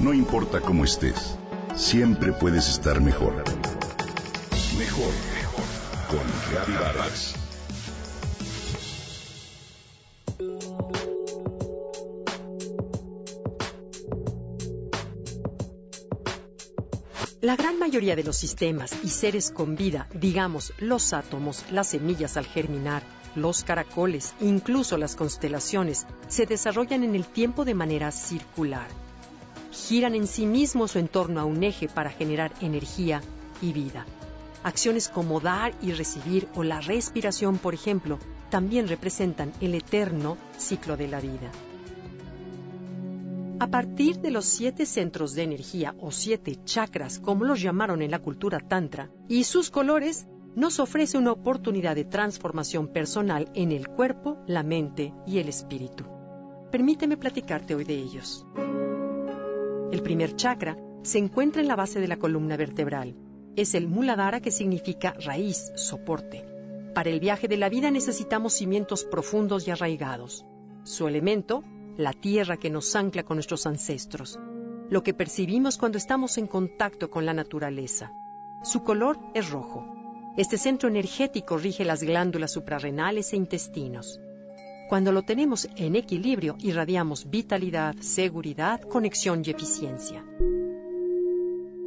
No importa cómo estés, siempre puedes estar mejor. Mejor, mejor. Con Reavivadas. La gran mayoría de los sistemas y seres con vida, digamos los átomos, las semillas al germinar, los caracoles, incluso las constelaciones, se desarrollan en el tiempo de manera circular. Giran en sí mismos o en torno a un eje para generar energía y vida. Acciones como dar y recibir o la respiración, por ejemplo, también representan el eterno ciclo de la vida. A partir de los siete centros de energía o siete chakras, como los llamaron en la cultura tantra, y sus colores, nos ofrece una oportunidad de transformación personal en el cuerpo, la mente y el espíritu. Permíteme platicarte hoy de ellos. El primer chakra se encuentra en la base de la columna vertebral. Es el Muladhara que significa raíz, soporte. Para el viaje de la vida necesitamos cimientos profundos y arraigados. Su elemento, la tierra que nos ancla con nuestros ancestros. Lo que percibimos cuando estamos en contacto con la naturaleza. Su color es rojo. Este centro energético rige las glándulas suprarrenales e intestinos. Cuando lo tenemos en equilibrio, irradiamos vitalidad, seguridad, conexión y eficiencia.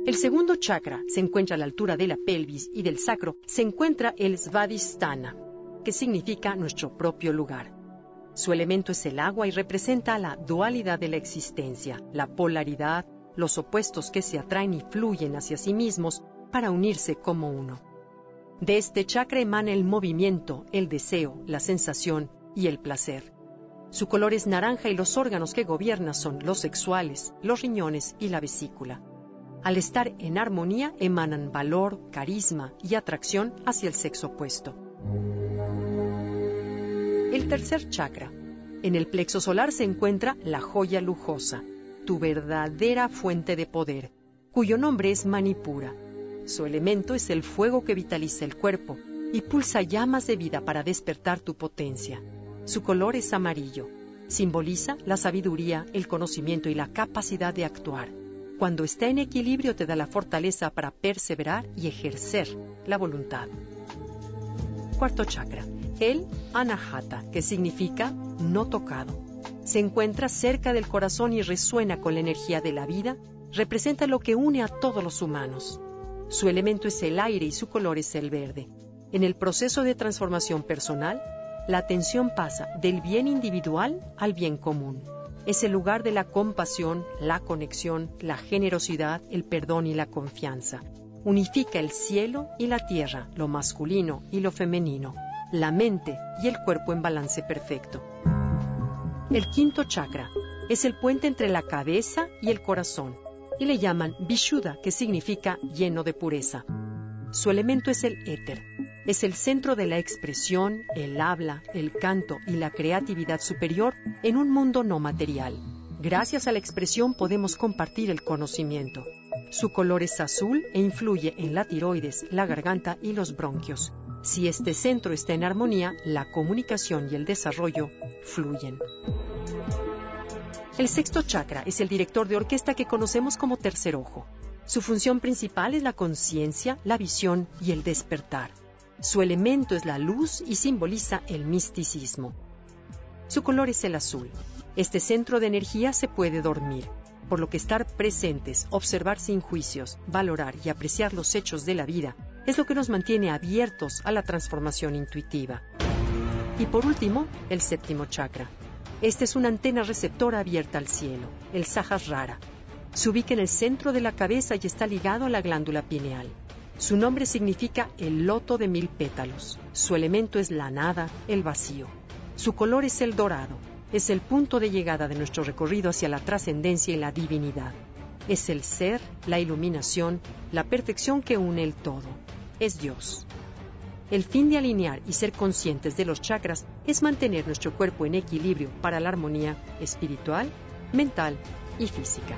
El segundo chakra se encuentra a la altura de la pelvis y del sacro se encuentra el Svadhisthana, que significa nuestro propio lugar. Su elemento es el agua y representa la dualidad de la existencia, la polaridad, los opuestos que se atraen y fluyen hacia sí mismos para unirse como uno. De este chakra emana el movimiento, el deseo, la sensación y el placer. Su color es naranja y los órganos que gobierna son los sexuales, los riñones y la vesícula. Al estar en armonía emanan valor, carisma y atracción hacia el sexo opuesto. El tercer chakra. En el plexo solar se encuentra la joya lujosa, tu verdadera fuente de poder, cuyo nombre es Manipura. Su elemento es el fuego que vitaliza el cuerpo y pulsa llamas de vida para despertar tu potencia. Su color es amarillo. Simboliza la sabiduría, el conocimiento y la capacidad de actuar. Cuando está en equilibrio te da la fortaleza para perseverar y ejercer la voluntad. Cuarto chakra el anahata, que significa no tocado. Se encuentra cerca del corazón y resuena con la energía de la vida, representa lo que une a todos los humanos. Su elemento es el aire y su color es el verde. En el proceso de transformación personal, la atención pasa del bien individual al bien común. Es el lugar de la compasión, la conexión, la generosidad, el perdón y la confianza. Unifica el cielo y la tierra, lo masculino y lo femenino la mente y el cuerpo en balance perfecto. El quinto chakra es el puente entre la cabeza y el corazón y le llaman Vishuddha, que significa lleno de pureza. Su elemento es el éter. Es el centro de la expresión, el habla, el canto y la creatividad superior en un mundo no material. Gracias a la expresión podemos compartir el conocimiento. Su color es azul e influye en la tiroides, la garganta y los bronquios. Si este centro está en armonía, la comunicación y el desarrollo fluyen. El sexto chakra es el director de orquesta que conocemos como tercer ojo. Su función principal es la conciencia, la visión y el despertar. Su elemento es la luz y simboliza el misticismo. Su color es el azul. Este centro de energía se puede dormir, por lo que estar presentes, observar sin juicios, valorar y apreciar los hechos de la vida es lo que nos mantiene abiertos a la transformación intuitiva. Y por último, el séptimo chakra. Este es una antena receptora abierta al cielo, el Sahasrara. Se ubica en el centro de la cabeza y está ligado a la glándula pineal. Su nombre significa el loto de mil pétalos. Su elemento es la nada, el vacío. Su color es el dorado. Es el punto de llegada de nuestro recorrido hacia la trascendencia y la divinidad. Es el ser, la iluminación, la perfección que une el todo es Dios. El fin de alinear y ser conscientes de los chakras es mantener nuestro cuerpo en equilibrio para la armonía espiritual, mental y física.